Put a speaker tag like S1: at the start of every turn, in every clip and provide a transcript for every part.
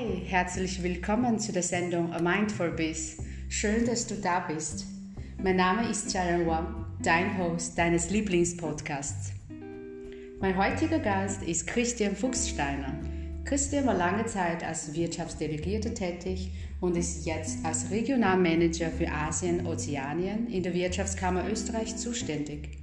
S1: Hi, herzlich willkommen zu der Sendung A Mindful Biz. Schön, dass du da bist. Mein Name ist Sharon Wang, dein Host deines Lieblingspodcasts. Mein heutiger Gast ist Christian Fuchssteiner. Christian war lange Zeit als Wirtschaftsdelegierter tätig und ist jetzt als Regionalmanager für Asien-Ozeanien in der Wirtschaftskammer Österreich zuständig.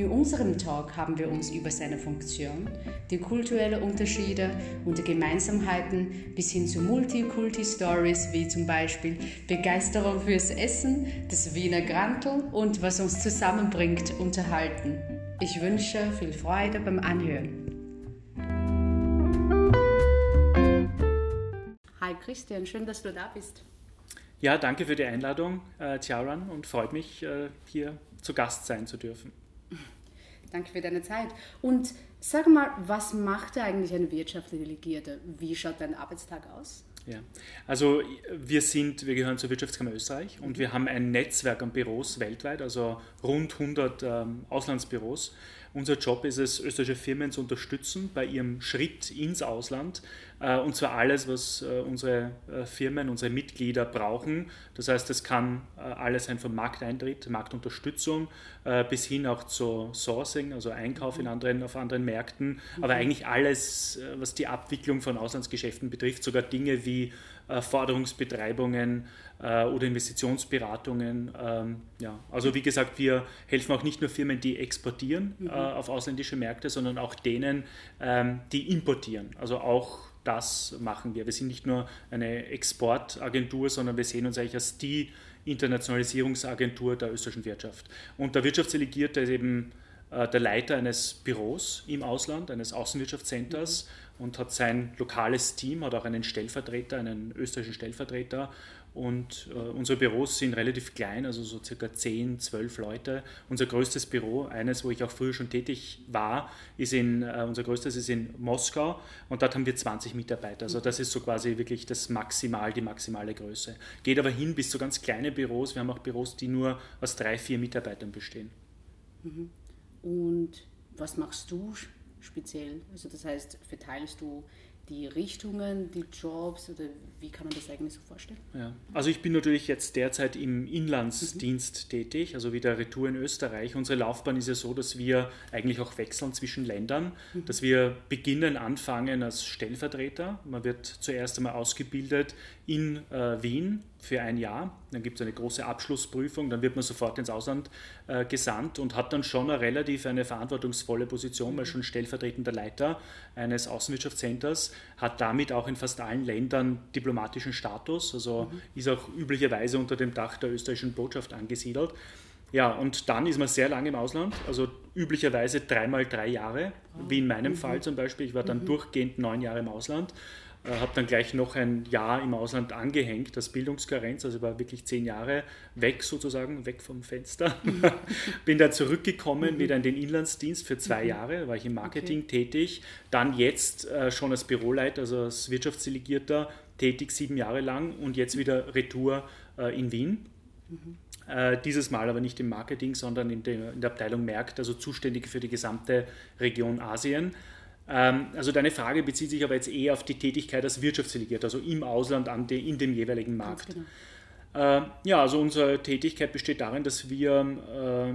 S1: In unserem Talk haben wir uns über seine Funktion, die kulturellen Unterschiede und die Gemeinsamkeiten bis hin zu Multikulti-Stories wie zum Beispiel Begeisterung fürs Essen, das Wiener Grantel und was uns zusammenbringt unterhalten. Ich wünsche viel Freude beim Anhören. Hi Christian, schön, dass du da bist.
S2: Ja, danke für die Einladung, äh, Tiaran, und freut mich, äh, hier zu Gast sein zu dürfen.
S1: Danke für deine Zeit. Und sag mal, was macht eigentlich eine Wirtschaftsdelegierte? Wie schaut dein Arbeitstag aus?
S2: Ja, also wir sind, wir gehören zur Wirtschaftskammer Österreich und wir haben ein Netzwerk an Büros weltweit, also rund 100 ähm, Auslandsbüros. Unser Job ist es, österreichische Firmen zu unterstützen bei ihrem Schritt ins Ausland und zwar alles, was äh, unsere äh, Firmen, unsere Mitglieder brauchen. Das heißt, es kann alles sein vom Markteintritt, Marktunterstützung bis hin auch zu Sourcing, also Einkauf in anderen, auf anderen Märkten, aber mhm. eigentlich alles, was die Abwicklung von Auslandsgeschäften betrifft, sogar Dinge wie Forderungsbetreibungen oder Investitionsberatungen. Ähm, ja. Also wie gesagt, wir helfen auch nicht nur Firmen, die exportieren mhm. auf ausländische Märkte, sondern auch denen, ähm, die importieren. Also auch das machen wir. Wir sind nicht nur eine Exportagentur, sondern wir sehen uns eigentlich als die Internationalisierungsagentur der österreichischen Wirtschaft. Und der Wirtschaftsdelegierte ist eben äh, der Leiter eines Büros im Ausland, eines Außenwirtschaftscenters mhm. und hat sein lokales Team, hat auch einen Stellvertreter, einen österreichischen Stellvertreter und äh, unsere Büros sind relativ klein, also so circa 10, 12 Leute. Unser größtes Büro, eines, wo ich auch früher schon tätig war, ist in, äh, unser größtes ist in Moskau und dort haben wir 20 Mitarbeiter. Also das ist so quasi wirklich das Maximal, die maximale Größe. Geht aber hin bis zu ganz kleine Büros. Wir haben auch Büros, die nur aus drei, vier Mitarbeitern bestehen.
S1: Mhm. Und was machst du speziell? Also das heißt, verteilst du die Richtungen, die Jobs oder wie kann man das eigentlich so vorstellen?
S2: Ja. Also ich bin natürlich jetzt derzeit im Inlandsdienst mhm. tätig, also wieder Retour in Österreich. Unsere Laufbahn ist ja so, dass wir eigentlich auch wechseln zwischen Ländern, mhm. dass wir beginnen, anfangen als Stellvertreter. Man wird zuerst einmal ausgebildet in äh, Wien für ein Jahr. Dann gibt es eine große Abschlussprüfung, dann wird man sofort ins Ausland äh, gesandt und hat dann schon eine relativ eine verantwortungsvolle Position, weil schon stellvertretender Leiter eines Außenwirtschaftscenters, hat damit auch in fast allen Ländern diplomatischen Status, also mhm. ist auch üblicherweise unter dem Dach der österreichischen Botschaft angesiedelt. Ja, und dann ist man sehr lange im Ausland, also üblicherweise dreimal drei Jahre, wie in meinem mhm. Fall zum Beispiel. Ich war dann mhm. durchgehend neun Jahre im Ausland habe dann gleich noch ein Jahr im Ausland angehängt, das Bildungskarenz, also war wirklich zehn Jahre weg sozusagen, weg vom Fenster. Bin dann zurückgekommen mhm. wieder in den Inlandsdienst für zwei mhm. Jahre, war ich im Marketing okay. tätig, dann jetzt äh, schon als Büroleiter, also als Wirtschaftsdelegierter tätig, sieben Jahre lang und jetzt wieder Retour äh, in Wien. Mhm. Äh, dieses Mal aber nicht im Marketing, sondern in der, in der Abteilung Märkte, also zuständig für die gesamte Region Asien. Ähm, also deine Frage bezieht sich aber jetzt eher auf die Tätigkeit als Wirtschaftsdelegierter, also im Ausland an de, in dem jeweiligen Markt. Genau. Äh, ja, also unsere Tätigkeit besteht darin, dass wir äh,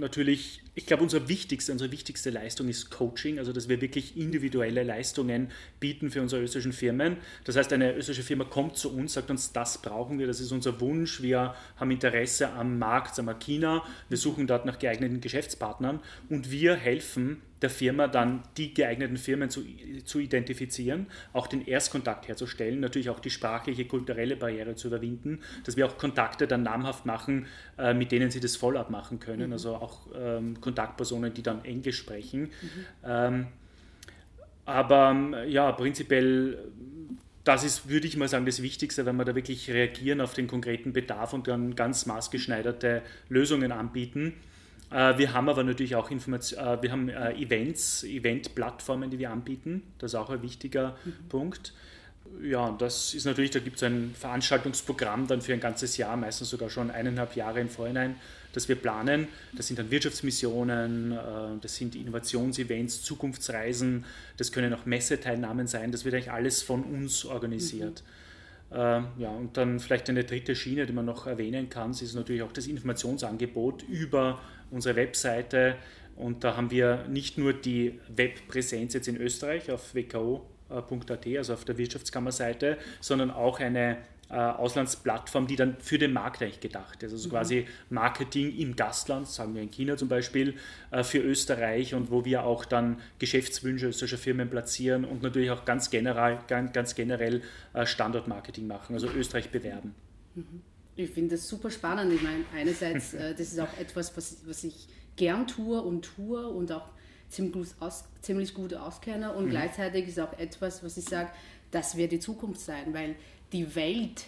S2: natürlich, ich glaube, unser wichtigste, unsere wichtigste Leistung ist Coaching, also dass wir wirklich individuelle Leistungen bieten für unsere österreichischen Firmen. Das heißt, eine österreichische Firma kommt zu uns, sagt uns, das brauchen wir, das ist unser Wunsch, wir haben Interesse am Markt, sagen wir China, wir suchen dort nach geeigneten Geschäftspartnern und wir helfen der Firma dann die geeigneten Firmen zu, zu identifizieren, auch den Erstkontakt herzustellen, natürlich auch die sprachliche, kulturelle Barriere zu überwinden, dass wir auch Kontakte dann namhaft machen, äh, mit denen sie das Follow-up machen können, mhm. also auch ähm, Kontaktpersonen, die dann Englisch sprechen. Mhm. Ähm, aber ja, prinzipiell das ist, würde ich mal sagen, das Wichtigste, wenn wir da wirklich reagieren auf den konkreten Bedarf und dann ganz maßgeschneiderte Lösungen anbieten. Äh, wir haben aber natürlich auch Information, äh, wir haben äh, Events, Event-Plattformen, die wir anbieten. Das ist auch ein wichtiger mhm. Punkt. Ja, das ist natürlich, da gibt es ein Veranstaltungsprogramm dann für ein ganzes Jahr, meistens sogar schon eineinhalb Jahre im Vorhinein, das wir planen. Das sind dann Wirtschaftsmissionen, das sind Innovationsevents, Zukunftsreisen, das können auch Messeteilnahmen sein, das wird eigentlich alles von uns organisiert. Mhm. Ja, und dann vielleicht eine dritte Schiene, die man noch erwähnen kann, ist natürlich auch das Informationsangebot über unsere Webseite. Und da haben wir nicht nur die Webpräsenz jetzt in Österreich auf WKO äh, also auf der Wirtschaftskammerseite, sondern auch eine äh, Auslandsplattform, die dann für den Markt eigentlich gedacht ist. Also mhm. quasi Marketing im Gastland, sagen wir in China zum Beispiel, äh, für Österreich und wo wir auch dann Geschäftswünsche österreichischer Firmen platzieren und natürlich auch ganz generell, ganz, ganz generell Standortmarketing machen, also Österreich bewerben.
S1: Mhm. Ich finde das super spannend. Ich meine, einerseits, das ist auch etwas, was, was ich gern tue und tue und auch ziemlich gut, aus, ziemlich gut auskenne und mhm. gleichzeitig ist auch etwas, was ich sage, das wird die Zukunft sein, weil die Welt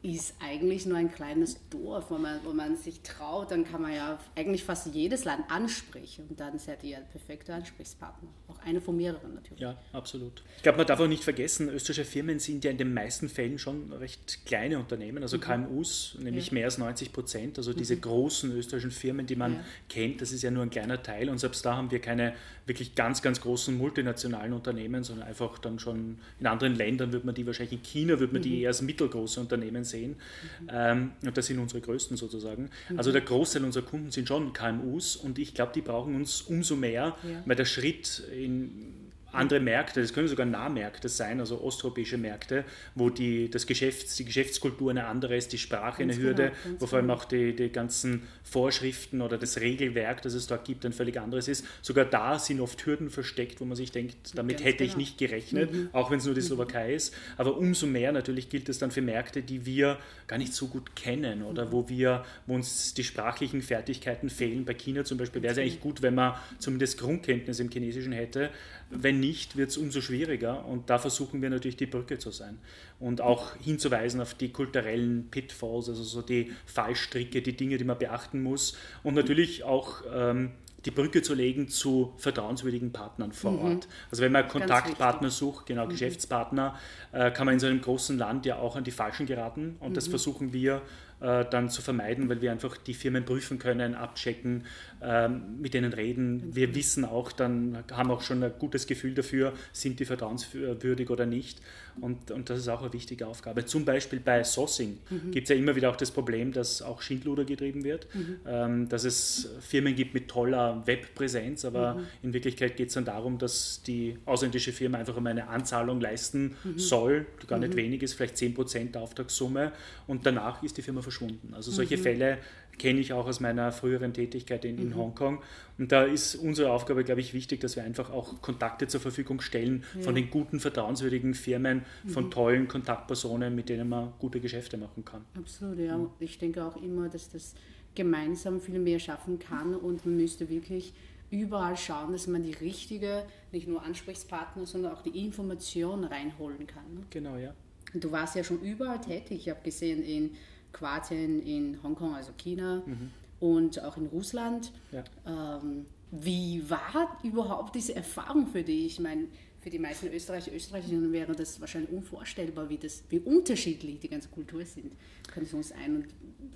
S1: ist eigentlich nur ein kleines Dorf, wo man, wo man sich traut, dann kann man ja eigentlich fast jedes Land ansprechen und dann seid ihr ein perfekter Ansprechpartner. Auch eine von mehreren natürlich.
S2: Ja, absolut. Ich glaube, man darf auch nicht vergessen, österreichische Firmen sind ja in den meisten Fällen schon recht kleine Unternehmen, also mhm. KMUs, nämlich ja. mehr als 90 Prozent. Also diese mhm. großen österreichischen Firmen, die man ja. kennt, das ist ja nur ein kleiner Teil und selbst da haben wir keine wirklich ganz, ganz großen multinationalen Unternehmen, sondern einfach dann schon in anderen Ländern wird man die wahrscheinlich, in China wird man die mhm. eher als mittelgroße Unternehmen sehen. Mhm. Ähm, und das sind unsere größten sozusagen. Mhm. Also der Großteil unserer Kunden sind schon KMUs und ich glaube, die brauchen uns umso mehr, ja. weil der Schritt in andere Märkte, das können sogar Nahmärkte sein, also osteuropäische Märkte, wo die, das Geschäfts-, die Geschäftskultur eine andere ist, die Sprache ganz eine Hürde, genau, wo vor allem genau. auch die, die ganzen Vorschriften oder das Regelwerk, das es dort gibt, ein völlig anderes ist. Sogar da sind oft Hürden versteckt, wo man sich denkt, damit ganz hätte genau. ich nicht gerechnet, mhm. auch wenn es nur die mhm. Slowakei ist. Aber umso mehr natürlich gilt es dann für Märkte, die wir gar nicht so gut kennen oder mhm. wo wir, wo uns die sprachlichen Fertigkeiten fehlen. Bei China zum Beispiel wäre es eigentlich gut, wenn man zumindest Grundkenntnisse im Chinesischen hätte. Wenn nicht, wird es umso schwieriger und da versuchen wir natürlich die Brücke zu sein und auch hinzuweisen auf die kulturellen Pitfalls, also so die Fallstricke, die Dinge, die man beachten muss und natürlich auch ähm, die Brücke zu legen zu vertrauenswürdigen Partnern vor mhm. Ort. Also wenn man Kontaktpartner sucht, genau mhm. Geschäftspartner, äh, kann man in so einem großen Land ja auch an die Falschen geraten und mhm. das versuchen wir äh, dann zu vermeiden, weil wir einfach die Firmen prüfen können, abchecken, ähm, mit denen reden. Wir wissen auch dann, haben auch schon ein gutes Gefühl dafür, sind die vertrauenswürdig oder nicht. Und, und das ist auch eine wichtige Aufgabe. Zum Beispiel bei Sourcing mhm. gibt es ja immer wieder auch das Problem, dass auch Schindluder getrieben wird, mhm. ähm, dass es Firmen gibt mit toller Webpräsenz, aber mhm. in Wirklichkeit geht es dann darum, dass die ausländische Firma einfach einmal eine Anzahlung leisten mhm. soll, die gar nicht mhm. wenig ist, vielleicht 10% der Auftragssumme und danach ist die Firma verschwunden. Also solche mhm. Fälle kenne ich auch aus meiner früheren Tätigkeit in, in mhm. Hongkong. Und da ist unsere Aufgabe, glaube ich, wichtig, dass wir einfach auch Kontakte zur Verfügung stellen ja. von den guten, vertrauenswürdigen Firmen, mhm. von tollen Kontaktpersonen, mit denen man gute Geschäfte machen kann.
S1: Absolut, ja. Mhm. Ich denke auch immer, dass das gemeinsam viel mehr schaffen kann und man müsste wirklich überall schauen, dass man die richtige, nicht nur Ansprechpartner, sondern auch die Information reinholen kann. Ne?
S2: Genau, ja.
S1: Du warst ja schon überall tätig. Ich habe gesehen in Kroatien, in Hongkong, also China mhm. und auch in Russland. Ja. Ähm, wie war überhaupt diese Erfahrung für dich? Ich meine, für die meisten Österreicher, Österreicherinnen wäre das wahrscheinlich unvorstellbar, wie, das, wie unterschiedlich die ganze Kultur sind. Kannst du uns ein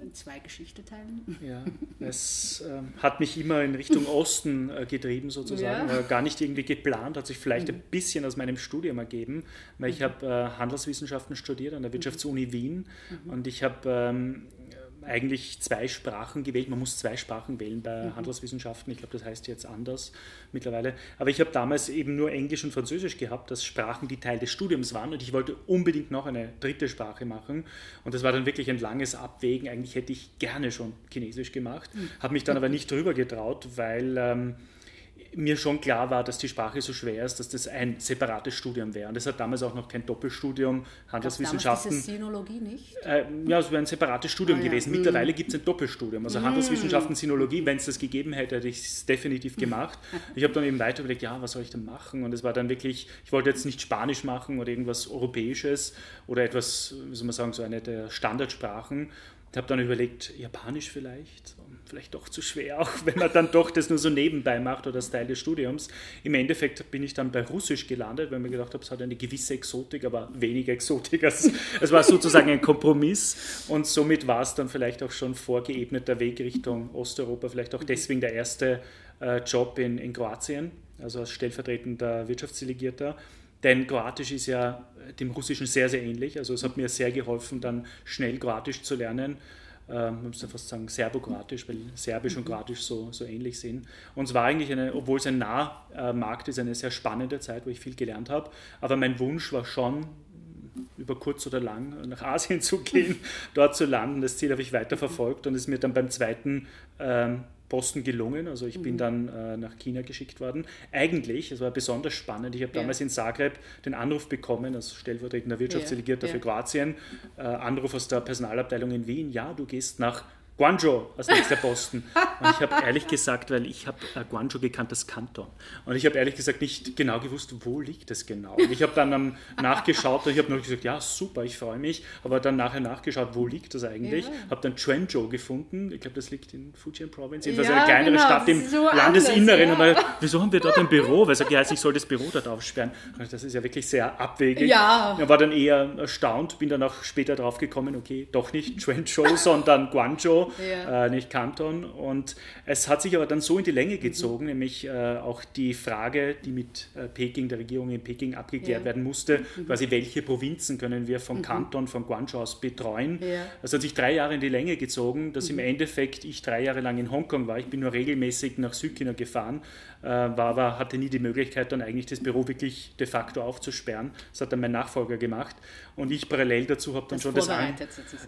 S1: und zwei Geschichten teilen?
S2: Ja, es äh, hat mich immer in Richtung Osten äh, getrieben sozusagen, ja. gar nicht irgendwie geplant, hat sich vielleicht mhm. ein bisschen aus meinem Studium ergeben, weil ich mhm. habe äh, Handelswissenschaften studiert an der Wirtschaftsuni Wien mhm. und ich habe ähm, eigentlich zwei Sprachen gewählt. Man muss zwei Sprachen wählen bei mhm. Handelswissenschaften. Ich glaube, das heißt jetzt anders mittlerweile. Aber ich habe damals eben nur Englisch und Französisch gehabt, das Sprachen, die Teil des Studiums waren. Und ich wollte unbedingt noch eine dritte Sprache machen. Und das war dann wirklich ein langes Abwägen. Eigentlich hätte ich gerne schon Chinesisch gemacht, mhm. habe mich dann aber nicht drüber getraut, weil... Ähm, mir schon klar war, dass die Sprache so schwer ist, dass das ein separates Studium wäre. Und es hat damals auch noch kein Doppelstudium, Handelswissenschaften. Gab
S1: Sinologie nicht?
S2: Äh, ja, es wäre ein separates Studium ah, gewesen. Ja. Mittlerweile gibt es ein Doppelstudium. Also mm. Handelswissenschaften, Sinologie, wenn es das gegeben hätte, hätte ich es definitiv gemacht. ich habe dann eben weiter überlegt, ja, was soll ich denn machen? Und es war dann wirklich, ich wollte jetzt nicht Spanisch machen oder irgendwas Europäisches oder etwas, wie soll man sagen, so eine der Standardsprachen Ich habe dann überlegt, Japanisch vielleicht, vielleicht doch zu schwer, auch wenn man dann doch das nur so nebenbei macht oder als Teil des Studiums. Im Endeffekt bin ich dann bei Russisch gelandet, weil mir gedacht habe, es hat eine gewisse Exotik, aber weniger Exotik. Es, es war sozusagen ein Kompromiss und somit war es dann vielleicht auch schon vorgeebneter Weg Richtung Osteuropa, vielleicht auch deswegen der erste äh, Job in, in Kroatien, also als stellvertretender Wirtschaftsdelegierter. Denn Kroatisch ist ja dem Russischen sehr, sehr ähnlich. Also es hat mir sehr geholfen, dann schnell Kroatisch zu lernen. Ähm, man muss fast sagen Serbokroatisch, weil Serbisch und mhm. Kroatisch so, so ähnlich sind. Und es war eigentlich eine, obwohl es ein Nahmarkt ist, eine sehr spannende Zeit, wo ich viel gelernt habe. Aber mein Wunsch war schon, über kurz oder lang nach Asien zu gehen, dort zu landen. Das Ziel habe ich weiter verfolgt und es ist mir dann beim zweiten ähm, Posten gelungen. Also ich bin mhm. dann äh, nach China geschickt worden. Eigentlich, es war besonders spannend, ich habe damals in Zagreb den Anruf bekommen, als stellvertretender Wirtschaftsdelegierter ja. für Kroatien, äh, Anruf aus der Personalabteilung in Wien, ja, du gehst nach Guangzhou als nächster Posten. Und ich habe ehrlich gesagt, weil ich habe äh, Guangzhou gekannt als Kanton. Und ich habe ehrlich gesagt nicht genau gewusst, wo liegt das genau. Und ich habe dann um, nachgeschaut und ich habe nur gesagt, ja, super, ich freue mich. Aber dann nachher nachgeschaut, wo liegt das eigentlich. Ja. Habe dann Quanzhou gefunden. Ich glaube, das liegt in Fujian Province. Jedenfalls ja, eine kleinere genau, Stadt im so Landesinneren. Anders, ja. wieso haben wir dort ein Büro? Weil ich, heißt, ich soll das Büro dort aufsperren. Das ist ja wirklich sehr abwegig. Ja. Ich war dann eher erstaunt, bin dann auch später drauf gekommen, okay, doch nicht Quanzhou, sondern Guangzhou ja. äh, nicht Kanton. Und es hat sich aber dann so in die Länge gezogen, mhm. nämlich äh, auch die Frage, die mit äh, Peking, der Regierung in Peking abgeklärt ja. werden musste, mhm. quasi welche Provinzen können wir vom mhm. Kanton, von Guangzhou aus betreuen. Ja. Das hat sich drei Jahre in die Länge gezogen, dass im mhm. Endeffekt ich drei Jahre lang in Hongkong war. Ich bin nur regelmäßig nach Südchina gefahren, war aber, hatte nie die Möglichkeit, dann eigentlich das Büro wirklich de facto aufzusperren. Das hat dann mein Nachfolger gemacht. Und ich parallel dazu habe dann das schon das an.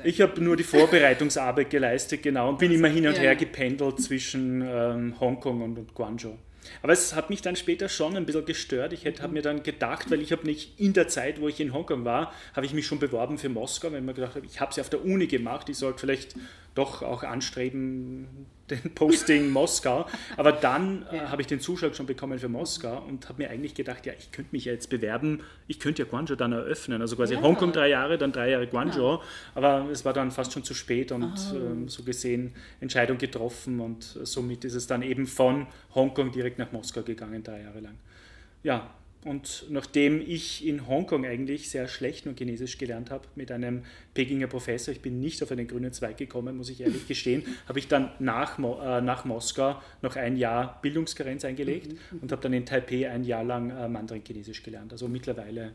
S2: Ich habe nur die Vorbereitungsarbeit geleistet, genau, und bin also, immer hin und ja. her gependelt zwischen ähm, Hongkong und, und Guangzhou. Aber es hat mich dann später schon ein bisschen gestört. Ich habe mir dann gedacht, weil ich habe nicht in der Zeit, wo ich in Hongkong war, habe ich mich schon beworben für Moskau, weil ich mir gedacht habe, ich habe sie auf der Uni gemacht, ich sollte vielleicht doch auch anstreben, den Posting Moskau. Aber dann äh, habe ich den Zuschlag schon bekommen für Moskau und habe mir eigentlich gedacht, ja, ich könnte mich ja jetzt bewerben, ich könnte ja Guangzhou dann eröffnen. Also quasi ja. Hongkong drei Jahre, dann drei Jahre Guangzhou. Ja. Aber es war dann fast schon zu spät und ähm, so gesehen Entscheidung getroffen und somit ist es dann eben von Hongkong direkt nach Moskau gegangen, drei Jahre lang. Ja, und nachdem ich in Hongkong eigentlich sehr schlecht nur Chinesisch gelernt habe mit einem Pekinger Professor, ich bin nicht auf einen grünen Zweig gekommen, muss ich ehrlich gestehen, habe ich dann nach, äh, nach Moskau noch ein Jahr Bildungskarenz eingelegt mhm. und habe dann in Taipei ein Jahr lang äh, Mandarin-Chinesisch gelernt. Also mittlerweile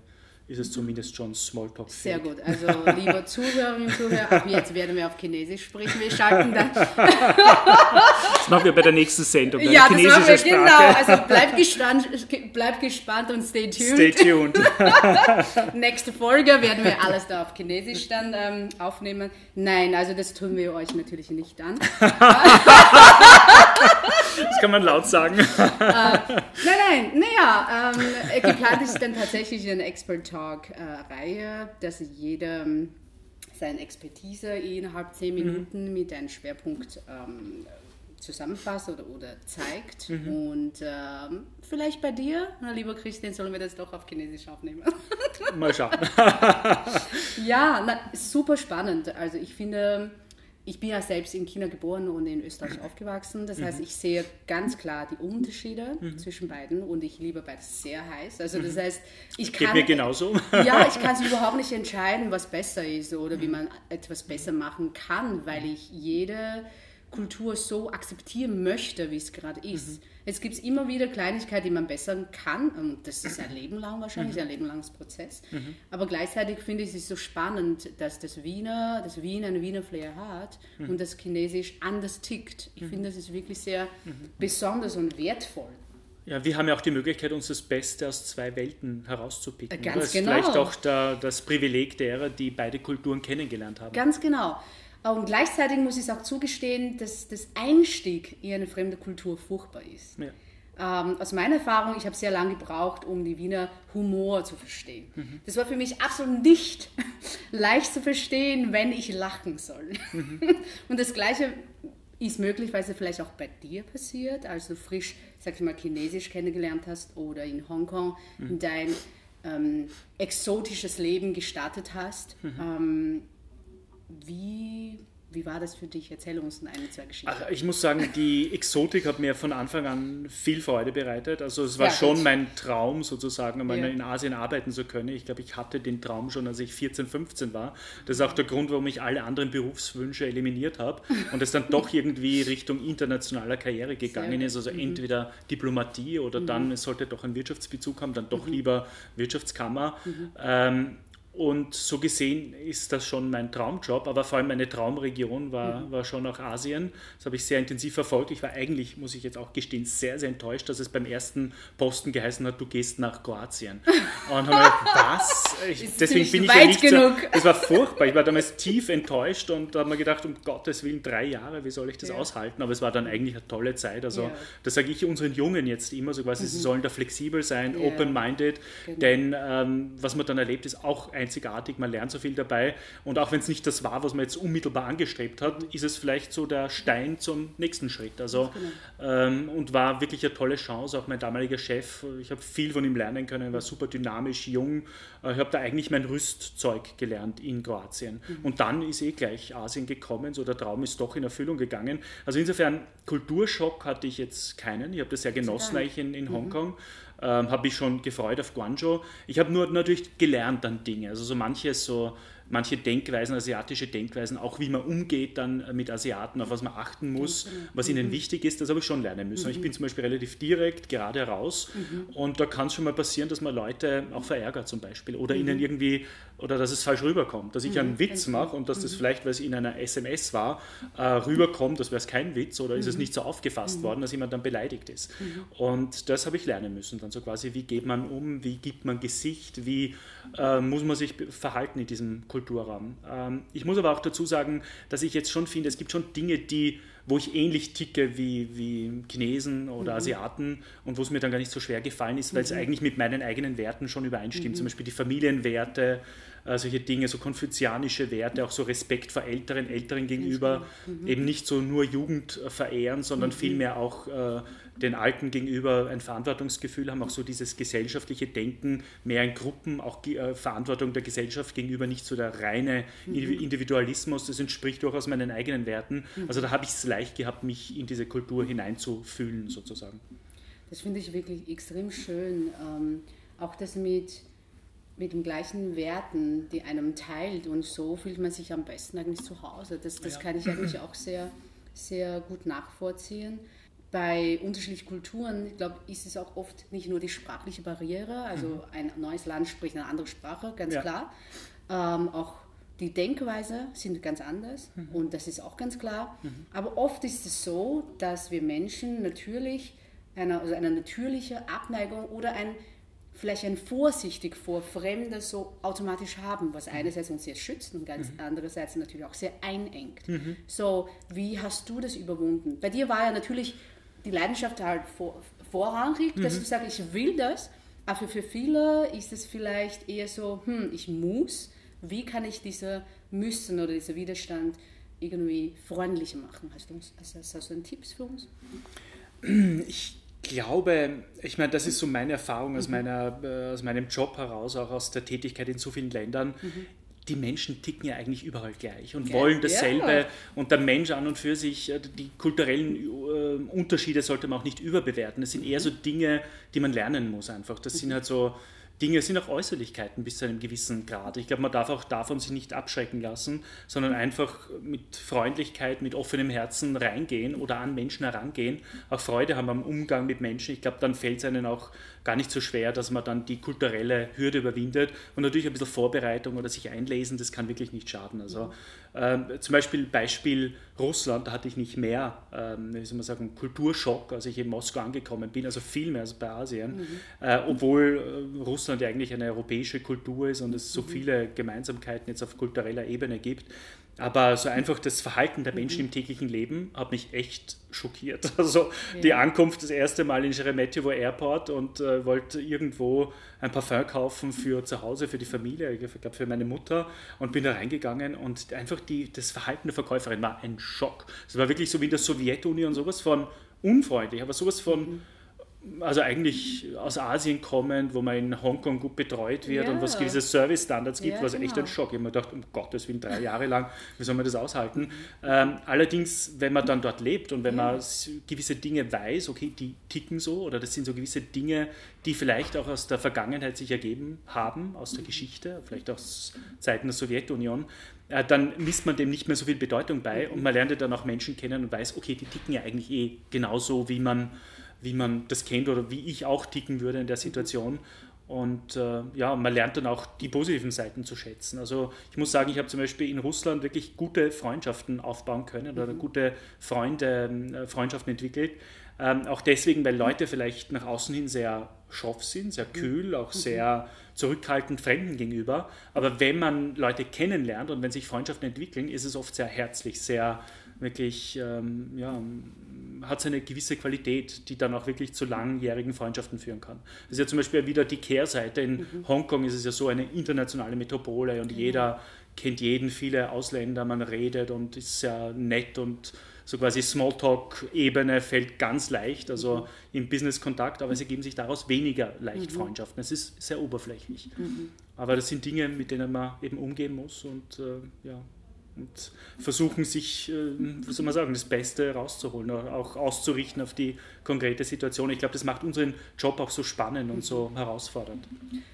S2: ist es zumindest schon Smalltalk. -fähig.
S1: Sehr gut. Also, liebe Zuhörerinnen und Zuhörer, ab jetzt werden wir auf Chinesisch sprechen. Wir schalten dann.
S2: das machen wir bei der nächsten Sendung.
S1: Ja, das machen wir, Sprache. genau. Also, bleib gespannt, bleib gespannt und stay tuned.
S2: Stay tuned.
S1: Nächste Folge werden wir alles da auf Chinesisch dann ähm, aufnehmen. Nein, also, das tun wir euch natürlich nicht an.
S2: Das kann man laut sagen. Äh,
S1: nein, nein, naja, ähm, geplant ist dann tatsächlich eine Expert Talk-Reihe, dass jeder ähm, seine Expertise innerhalb zehn mhm. Minuten mhm. mit einem Schwerpunkt ähm, zusammenfasst oder, oder zeigt. Mhm. Und ähm, vielleicht bei dir, na, lieber Christian, sollen wir das doch auf Chinesisch aufnehmen?
S2: Mal schauen.
S1: ja, na, super spannend. Also ich finde ich bin ja selbst in China geboren und in Österreich aufgewachsen. Das heißt, mhm. ich sehe ganz klar die Unterschiede mhm. zwischen beiden und ich liebe beides sehr heiß. Also das mhm. heißt, ich kann...
S2: Geht mir genauso.
S1: Ja, ich kann es überhaupt nicht entscheiden, was besser ist oder wie mhm. man etwas besser machen kann, weil ich jede Kultur so akzeptieren möchte, wie es gerade ist. Mhm. Es gibt immer wieder Kleinigkeiten, die man bessern kann. Und das ist ein Leben lang wahrscheinlich, mhm. ein Leben langes Prozess. Mhm. Aber gleichzeitig finde ich es so spannend, dass das Wiener, das Wien einen Wiener Flair hat mhm. und das Chinesisch anders tickt. Ich mhm. finde, das ist wirklich sehr mhm. besonders und wertvoll.
S2: Ja, wir haben ja auch die Möglichkeit, uns das Beste aus zwei Welten herauszupicken.
S1: Ganz
S2: das
S1: genau.
S2: ist vielleicht auch der, das Privileg derer, die beide Kulturen kennengelernt haben.
S1: Ganz genau. Und gleichzeitig muss ich auch zugestehen, dass das Einstieg in eine fremde Kultur furchtbar ist. Ja. Ähm, aus meiner Erfahrung, ich habe sehr lange gebraucht, um die Wiener Humor zu verstehen. Mhm. Das war für mich absolut nicht leicht zu verstehen, wenn ich lachen soll. Mhm. Und das Gleiche ist möglich, weil es vielleicht auch bei dir passiert, als du frisch, sag ich mal, Chinesisch kennengelernt hast oder in Hongkong mhm. dein ähm, exotisches Leben gestartet hast. Mhm. Ähm, wie Wie war das für dich? Erzähl uns eine, zwei Geschichten.
S2: Ach, ich muss sagen, die Exotik hat mir von Anfang an viel Freude bereitet. Also es war ja, schon mein Traum sozusagen, einmal ja. in Asien arbeiten zu können. Ich glaube, ich hatte den Traum schon, als ich 14, 15 war. Das ist auch der Grund, warum ich alle anderen Berufswünsche eliminiert habe und es dann doch irgendwie Richtung internationaler Karriere gegangen ist. Also mhm. entweder Diplomatie oder mhm. dann, es sollte doch ein Wirtschaftsbezug haben, dann doch mhm. lieber Wirtschaftskammer. Mhm. Ähm, und so gesehen ist das schon mein Traumjob, aber vor allem meine Traumregion war, mhm. war schon auch Asien. Das habe ich sehr intensiv verfolgt. Ich war eigentlich, muss ich jetzt auch gestehen, sehr, sehr enttäuscht, dass es beim ersten Posten geheißen hat, du gehst nach Kroatien. Und habe mir gedacht, was? Ich, deswegen bin ich ja nicht genug. so. Das war furchtbar. Ich war damals tief enttäuscht und da habe mir gedacht, um Gottes Willen, drei Jahre, wie soll ich das ja. aushalten? Aber es war dann eigentlich eine tolle Zeit. Also, ja. das sage ich unseren Jungen jetzt immer so quasi, mhm. sie sollen da flexibel sein, open-minded, genau. denn ähm, was man dann erlebt, ist auch einzigartig, man lernt so viel dabei und auch wenn es nicht das war, was man jetzt unmittelbar angestrebt hat, ist es vielleicht so der Stein zum nächsten Schritt. Also genau. ähm, und war wirklich eine tolle Chance, auch mein damaliger Chef, ich habe viel von ihm lernen können, war super dynamisch, jung, äh, ich habe da eigentlich mein Rüstzeug gelernt in Kroatien mhm. und dann ist eh gleich Asien gekommen, so der Traum ist doch in Erfüllung gegangen. Also insofern Kulturschock hatte ich jetzt keinen, ich habe das sehr genossen eigentlich in, in mhm. Ähm, habe ich schon gefreut auf Guangzhou. Ich habe nur natürlich gelernt dann Dinge, also so manches so manche Denkweisen, asiatische Denkweisen, auch wie man umgeht dann mit Asiaten, auf was man achten muss, genau. was ihnen mhm. wichtig ist, das habe ich schon lernen müssen. Mhm. Ich bin zum Beispiel relativ direkt, gerade raus mhm. und da kann es schon mal passieren, dass man Leute auch verärgert zum Beispiel oder mhm. ihnen irgendwie, oder dass es falsch rüberkommt, dass ich einen mhm. Witz mache und dass das mhm. vielleicht, weil es in einer SMS war, äh, rüberkommt, das wäre es kein Witz oder ist es nicht so aufgefasst worden, dass jemand dann beleidigt ist. Und das habe ich lernen müssen, dann so quasi, wie geht man um, wie gibt man Gesicht, wie äh, muss man sich verhalten in diesem Kultur Kulturraum. Ähm, ich muss aber auch dazu sagen, dass ich jetzt schon finde, es gibt schon Dinge, die, wo ich ähnlich ticke wie, wie Chinesen oder mhm. Asiaten und wo es mir dann gar nicht so schwer gefallen ist, weil mhm. es eigentlich mit meinen eigenen Werten schon übereinstimmt. Mhm. Zum Beispiel die Familienwerte, äh, solche Dinge, so konfuzianische Werte, auch so Respekt vor Älteren, Älteren gegenüber, mhm. eben nicht so nur Jugend verehren, sondern mhm. vielmehr auch äh, den Alten gegenüber ein Verantwortungsgefühl haben, auch so dieses gesellschaftliche Denken, mehr in Gruppen, auch äh, Verantwortung der Gesellschaft gegenüber, nicht so der reine mhm. Individualismus, das entspricht durchaus meinen eigenen Werten. Mhm. Also da habe ich es leicht gehabt, mich in diese Kultur hineinzufühlen sozusagen.
S1: Das finde ich wirklich extrem schön. Ähm, auch das mit, mit den gleichen Werten, die einem teilt und so fühlt man sich am besten eigentlich zu Hause. Das, das ja. kann ich eigentlich auch sehr, sehr gut nachvollziehen bei unterschiedlichen Kulturen, ich glaube, ist es auch oft nicht nur die sprachliche Barriere, also mhm. ein neues Land spricht eine andere Sprache, ganz ja. klar. Ähm, auch die Denkweise sind ganz anders mhm. und das ist auch ganz klar. Mhm. Aber oft ist es so, dass wir Menschen natürlich eine, also eine natürliche Abneigung oder ein vielleicht ein vorsichtig vor Fremde so automatisch haben, was mhm. einerseits uns sehr schützt und ganz mhm. andererseits natürlich auch sehr einengt. Mhm. So, wie hast du das überwunden? Bei dir war ja natürlich die Leidenschaft halt vor, vorrangig, mhm. dass du sagst, ich will das, aber für viele ist es vielleicht eher so, hm, ich muss, wie kann ich diese Müssen oder diesen Widerstand irgendwie freundlicher machen? Hast du, hast, hast du einen Tipps für uns?
S2: Ich glaube, ich meine, das ist so meine Erfahrung aus, mhm. meiner, äh, aus meinem Job heraus, auch aus der Tätigkeit in so vielen Ländern. Mhm die Menschen ticken ja eigentlich überall gleich und ja, wollen dasselbe. Ja. Und der Mensch an und für sich, äh, die kulturellen äh, Unterschiede sollte man auch nicht überbewerten. Das sind eher so Dinge, die man lernen muss einfach. Das sind halt so Dinge sind auch Äußerlichkeiten bis zu einem gewissen Grad. Ich glaube, man darf auch davon sich nicht abschrecken lassen, sondern einfach mit Freundlichkeit, mit offenem Herzen reingehen oder an Menschen herangehen, auch Freude haben am Umgang mit Menschen. Ich glaube, dann fällt es einem auch gar nicht so schwer, dass man dann die kulturelle Hürde überwindet und natürlich ein bisschen Vorbereitung oder sich einlesen, das kann wirklich nicht schaden. Also ähm, zum Beispiel Beispiel Russland, da hatte ich nicht mehr, ähm, wie soll man sagen, Kulturschock, als ich in Moskau angekommen bin, also viel mehr als bei Asien, mhm. äh, obwohl äh, Russland ja eigentlich eine europäische Kultur ist und es so mhm. viele Gemeinsamkeiten jetzt auf kultureller Ebene gibt. Aber so einfach das Verhalten der Menschen im täglichen Leben hat mich echt schockiert. Also die Ankunft das erste Mal in Sheremetyevo Airport und äh, wollte irgendwo ein Parfum kaufen für zu Hause, für die Familie, ich glaube für meine Mutter und bin da reingegangen und einfach die, das Verhalten der Verkäuferin war ein Schock. Es war wirklich so wie in der Sowjetunion sowas von unfreundlich, aber sowas von... Mhm also eigentlich aus Asien kommend, wo man in Hongkong gut betreut wird
S1: Ja.
S2: und was gewisse Service-Standards gibt,
S1: Ja,
S2: war es echt
S1: genau.
S2: ein Schock. Ich habe mir gedacht, um Gottes Willen, drei Jahre lang, wie soll man das aushalten? Ähm, allerdings, wenn man dann dort lebt und wenn man s- gewisse Dinge weiß, okay, die ticken so oder das sind so gewisse Dinge, die vielleicht auch aus der Vergangenheit sich ergeben haben, aus der Geschichte, vielleicht aus Zeiten der Sowjetunion, äh, dann misst man dem nicht mehr so viel Bedeutung bei und man lernt ja dann auch Menschen kennen und weiß, okay, die ticken ja eigentlich eh genauso, wie man, wie man das kennt oder wie ich auch ticken würde in der Situation. Und äh, ja, man lernt dann auch die positiven Seiten zu schätzen. Also ich muss sagen, ich habe zum Beispiel in Russland wirklich gute Freundschaften aufbauen können oder gute Freunde, äh, Freundschaften entwickelt. Ähm, auch deswegen, weil Leute vielleicht nach außen hin sehr schroff sind, sehr kühl, auch sehr zurückhaltend Fremden gegenüber. Aber wenn man Leute kennenlernt und wenn sich Freundschaften entwickeln, ist es oft sehr herzlich, sehr wirklich, ähm, ja, hat so eine gewisse Qualität, die dann auch wirklich zu langjährigen Freundschaften führen kann. Das ist ja zum Beispiel wieder die Kehrseite. In Hongkong ist es ja so eine internationale Metropole und jeder kennt jeden, viele Ausländer, man redet und ist sehr nett und so quasi Smalltalk-Ebene fällt ganz leicht, also im Business-Kontakt, aber es ergeben sich daraus weniger leicht Freundschaften. Es ist sehr oberflächlich. Aber das sind Dinge, mit denen man eben umgehen muss und äh, ja, und versuchen sich, äh, was soll man sagen, das Beste rauszuholen, auch auszurichten auf die konkrete Situation. Ich glaube, das macht unseren Job auch so spannend und so herausfordernd.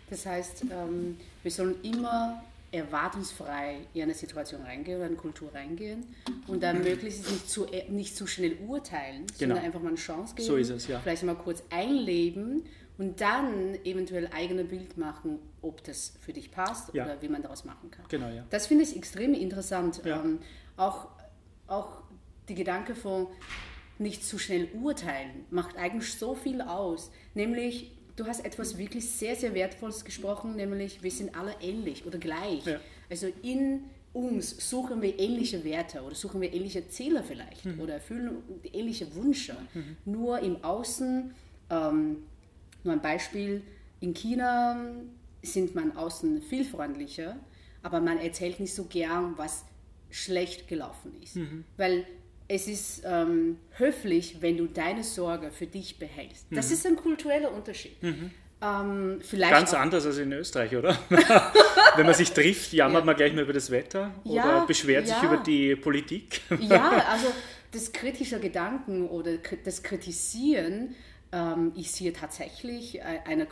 S1: Das heißt, ähm, wir sollen immer erwartungsfrei in eine Situation reingehen oder eine Kultur reingehen und dann möglichst nicht zu, äh, nicht zu schnell urteilen,
S2: Genau.
S1: sondern einfach mal eine Chance geben.
S2: So ist es, ja.
S1: Vielleicht mal kurz einleben und dann eventuell eigene Bild machen, ob das für dich passt
S2: Ja.
S1: oder wie man daraus machen kann.
S2: Genau, ja.
S1: Das finde ich extrem interessant.
S2: Ja.
S1: Ähm, auch, auch die Gedanke von nicht zu schnell urteilen macht eigentlich so viel aus. Nämlich, du hast etwas wirklich sehr, sehr Wertvolles gesprochen, nämlich wir sind alle ähnlich oder gleich.
S2: Ja.
S1: Also in uns suchen wir ähnliche Werte oder suchen wir ähnliche Ziele vielleicht
S2: Mhm.
S1: oder erfüllen ähnliche Wünsche. Nur im Außen, ähm, nur ein Beispiel, in China sind man außen viel freundlicher, aber man erzählt nicht so gern, was schlecht gelaufen ist.
S2: Mhm.
S1: Weil es ist ähm, höflich, wenn du deine Sorge für dich behältst. Das ist ein kultureller Unterschied. Ähm, vielleicht
S2: Mhm. Ganz
S1: auch,
S2: anders als in Österreich, oder? Wenn man sich trifft, jammert man gleich mal über das Wetter oder
S1: Ja,
S2: beschwert sich
S1: ja.
S2: über die Politik.
S1: Ja, also das kritische Gedanken oder das Kritisieren ähm, ist hier tatsächlich ein- eine,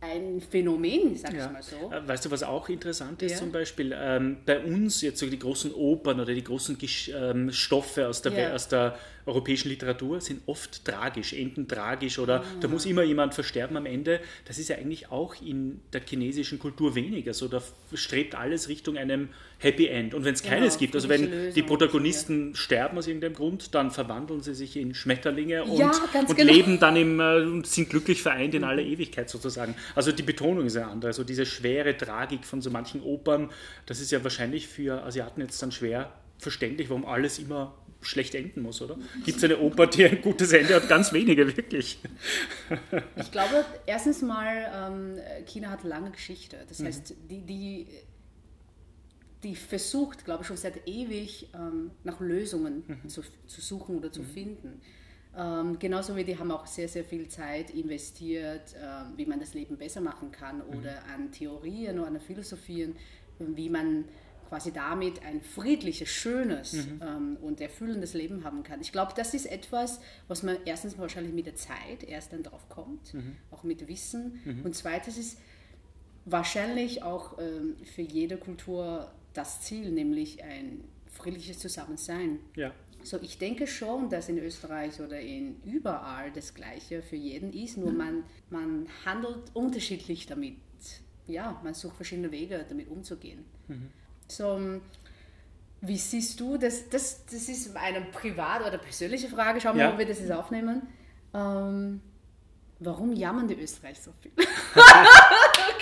S1: ein Phänomen, sag
S2: Ja.
S1: ich mal so.
S2: Äh, Weißt du, was auch interessant ist
S1: Ja.
S2: zum Beispiel? Ähm, bei uns jetzt so die großen Opern oder die großen Gesch ähm, Stoffe aus der,
S1: Ja.
S2: aus der europäischen Literatur sind oft tragisch, enden tragisch oder
S1: Ah.
S2: da muss immer jemand versterben am Ende. Das ist ja eigentlich auch in der chinesischen Kultur weniger so. Da strebt alles Richtung einem Happy End. Und wenn es
S1: Genau,
S2: keines gibt, also wenn
S1: friedliche
S2: die
S1: Lösung.
S2: Protagonisten sterben aus irgendeinem Grund, dann verwandeln sie sich in Schmetterlinge und,
S1: Ja,
S2: und
S1: genau.
S2: leben dann im, äh, und sind glücklich vereint in aller Ewigkeit sozusagen. Also die Betonung ist eine andere. Also diese schwere Tragik von so manchen Opern, das ist ja wahrscheinlich für Asiaten jetzt dann schwer verständlich, warum alles immer schlecht enden muss, oder? Gibt es eine Oper, die ein gutes Ende hat? Ganz wenige, wirklich.
S1: Ich glaube, erstens mal, ähm, China hat lange Geschichte. Das
S2: Mhm.
S1: heißt, die, die, die versucht, glaube ich, schon seit ewig ähm, nach Lösungen
S2: Mhm.
S1: zu, zu suchen oder zu finden. Ähm, genauso wie die haben auch sehr, sehr viel Zeit investiert, ähm, wie man das Leben besser machen kann
S2: Mhm.
S1: oder an Theorien oder an Philosophien, wie man quasi damit ein friedliches, schönes
S2: Mhm.
S1: ähm, und erfüllendes Leben haben kann. Ich glaube, das ist etwas, was man erstens wahrscheinlich mit der Zeit erst dann drauf kommt,
S2: Mhm.
S1: auch mit Wissen. Und zweitens ist wahrscheinlich auch ähm, für jede Kultur das Ziel, nämlich ein friedliches Zusammensein.
S2: Ja.
S1: So, ich denke schon, dass in Österreich oder in überall das Gleiche für jeden ist, nur man, man handelt unterschiedlich damit. Ja, man sucht verschiedene Wege, damit umzugehen. So, wie siehst du, das, das, das ist eine private oder persönliche Frage, schauen wir
S2: Ja.
S1: mal, ob wir das jetzt aufnehmen. Ähm, warum jammern die Österreich so viel?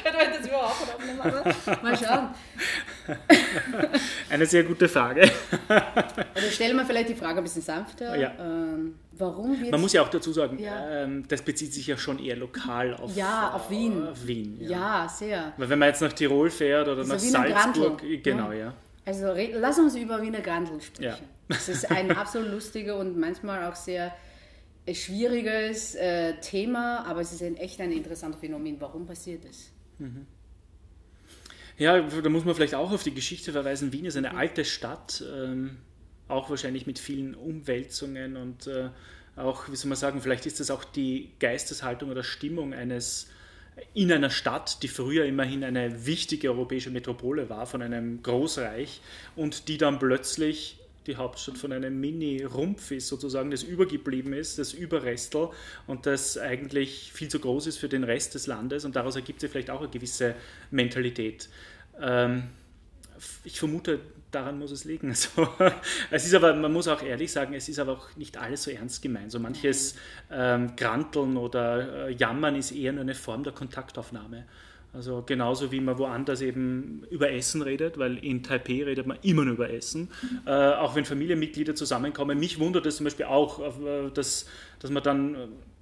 S1: Können wir das überhaupt aufnehmen? oder? Mal schauen.
S2: Eine sehr gute Frage.
S1: Oder stellen wir vielleicht die Frage ein bisschen sanfter.
S2: Ja.
S1: Ähm, warum wird
S2: Man muss ja auch dazu sagen,
S1: Ja.
S2: ähm, das bezieht sich ja schon eher lokal auf,
S1: Ja, auf Wien.
S2: Auf Wien ja.
S1: Ja, sehr.
S2: Weil wenn man jetzt nach Tirol fährt oder nach Salzburg, genau,
S1: ja.
S2: ja.
S1: Also lass uns über Wiener Grandl sprechen.
S2: Ja.
S1: Das ist ein absolut lustiger und manchmal auch sehr schwieriges äh, Thema, aber es ist ein, echt ein interessantes Phänomen. Warum passiert es?
S2: Mhm. Ja, da muss man vielleicht auch auf die Geschichte verweisen. Wien ist eine mhm. alte Stadt, ähm, auch wahrscheinlich mit vielen Umwälzungen und äh, auch, wie soll man sagen, vielleicht ist das auch die Geisteshaltung oder Stimmung eines in einer Stadt, die früher immerhin eine wichtige europäische Metropole war, von einem Großreich und die dann plötzlich die Hauptstadt von einem Mini-Rumpf ist, sozusagen, das übergeblieben ist, das Überrestel und das eigentlich viel zu groß ist für den Rest des Landes und daraus ergibt sich vielleicht auch eine gewisse Mentalität. Ähm, ich vermute, daran muss es liegen. Also, es ist aber, man muss auch ehrlich sagen, es ist aber auch nicht alles so ernst gemeint. So manches ähm, Granteln oder äh, Jammern ist eher nur eine Form der Kontaktaufnahme. Also genauso wie man woanders eben über Essen redet, weil in Taipei redet man immer nur über Essen, äh, auch wenn Familienmitglieder zusammenkommen. Mich wundert es zum Beispiel auch, äh, dass, dass man dann äh,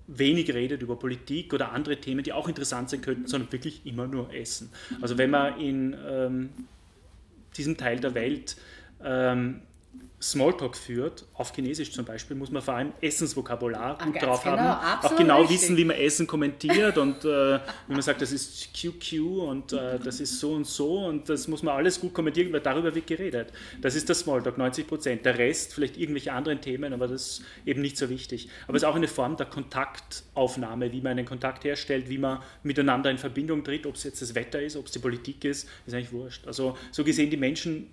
S2: wenig redet über Politik oder andere Themen, die auch interessant sein könnten, sondern wirklich immer nur Essen. Also wenn man in ähm, diesem Teil der Welt ähm, Smalltalk führt, auf Chinesisch zum Beispiel, muss man vor allem Essensvokabular
S1: ah, gut
S2: drauf
S1: genau,
S2: haben. Auch genau richtig. wissen, wie man Essen kommentiert und äh, wie man sagt, das ist QQ und äh, das ist so und so und das muss man alles gut kommentieren, weil darüber wird geredet. Das ist der Smalltalk, 90 Prozent. Der Rest, vielleicht irgendwelche anderen Themen, aber das ist eben nicht so wichtig. Aber es ist auch eine Form der Kontaktaufnahme, wie man einen Kontakt herstellt, wie man miteinander in Verbindung tritt, ob es jetzt das Wetter ist, ob es die Politik ist, ist eigentlich wurscht. Also so gesehen, die Menschen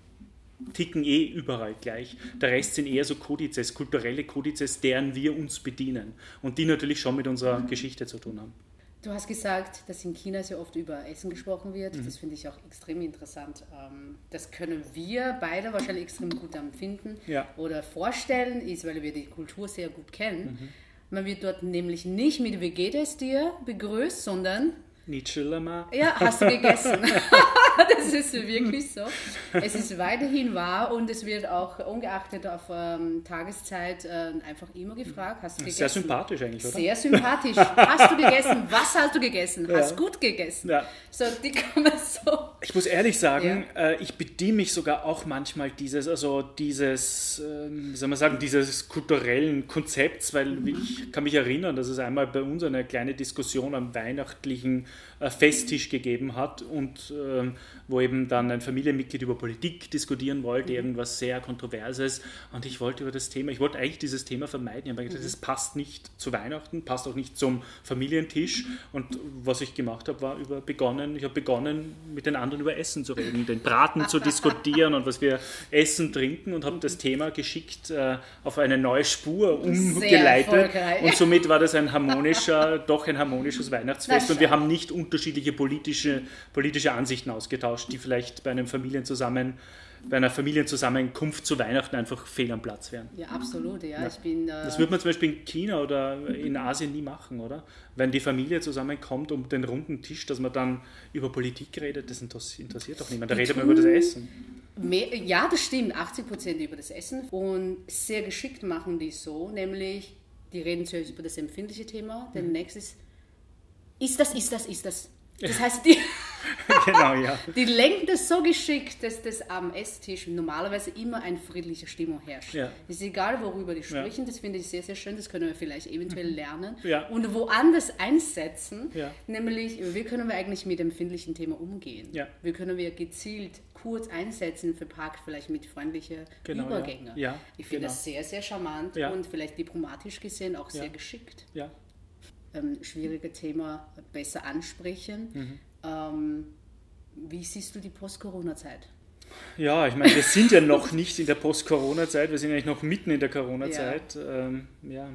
S2: ticken eh überall gleich. Der Rest sind eher so Kodizes, kulturelle Kodizes, deren wir uns bedienen und die natürlich schon mit unserer Geschichte zu tun haben.
S1: Du hast gesagt, dass in China sehr oft über Essen gesprochen wird. Mhm. Das finde ich auch extrem interessant. Ähm, das können wir beide wahrscheinlich extrem gut empfinden
S2: ja.
S1: oder vorstellen, ist, weil wir die Kultur sehr gut kennen. Mhm. Man wird dort nämlich nicht mit Wie geht es dir begrüßt, sondern
S2: nicht mal.
S1: Ja, hast du gegessen. das ist wirklich so. Es ist weiterhin wahr und es wird auch ungeachtet auf ähm, Tageszeit äh, einfach immer gefragt, hast du gegessen?
S2: Sehr sympathisch eigentlich, oder?
S1: Sehr sympathisch. hast du gegessen? Was hast du gegessen? Ja. Hast gut gegessen?
S2: Ja.
S1: So, die kommen so.
S2: Ich muss ehrlich sagen, ja. äh, ich bediene mich sogar auch manchmal dieses, also dieses, äh, wie soll man sagen, dieses kulturellen Konzepts, weil mhm. ich kann mich erinnern, dass es einmal bei uns eine kleine Diskussion am weihnachtlichen Festtisch gegeben hat und ähm, wo eben dann ein Familienmitglied über Politik diskutieren wollte, mhm. irgendwas sehr Kontroverses. Und ich wollte über das Thema, ich wollte eigentlich dieses Thema vermeiden. Ich habe gesagt, mhm. das passt nicht zu Weihnachten, passt auch nicht zum Familientisch. Und was ich gemacht habe, war über begonnen, ich habe begonnen, mit den anderen über Essen zu reden, den Braten zu diskutieren und was wir essen, trinken und habe das Thema geschickt äh, auf eine neue Spur umgeleitet. Und somit war das ein harmonischer, doch ein harmonisches Weihnachtsfest. Und wir haben nicht unterschiedliche politische, politische Ansichten ausgetauscht, die vielleicht bei einem Familienzusammen bei einer Familienzusammenkunft zu Weihnachten einfach fehl am Platz wären.
S1: Ja, absolut. Ja. ja. Ich bin, äh
S2: das würde man zum Beispiel in China oder in Asien nie machen, oder? Wenn die Familie zusammenkommt um den runden Tisch, dass man dann über Politik redet, das interessiert doch niemand. Da redet man über das Essen.
S1: Mehr, ja, das stimmt. 80 Prozent über das Essen. Und sehr geschickt machen die so, nämlich die reden zuerst über das empfindliche Thema, mhm. nächstes ist das, ist das, ist das. Das heißt, die, genau, ja. die lenken das so geschickt, dass das am Esstisch normalerweise immer eine friedliche Stimmung herrscht. Ja. Es ist egal, worüber die sprechen, ja. das finde ich sehr, sehr schön, das können wir vielleicht eventuell mhm. lernen. Und woanders einsetzen, nämlich, wie können wir eigentlich mit dem empfindlichen Thema umgehen? Wie können wir gezielt kurz einsetzen, verpackt vielleicht mit freundlichen genau, Übergängen. ich finde genau. das sehr, sehr charmant und vielleicht diplomatisch gesehen auch sehr geschickt.
S2: Ja,
S1: ähm, schwierige Thema besser ansprechen. Mhm. Ähm, wie siehst du die Post-Corona-Zeit?
S2: Ja, ich meine, wir sind ja noch nicht in der Post-Corona-Zeit, wir sind eigentlich noch mitten in der Corona-Zeit. Ja. Ähm, ja.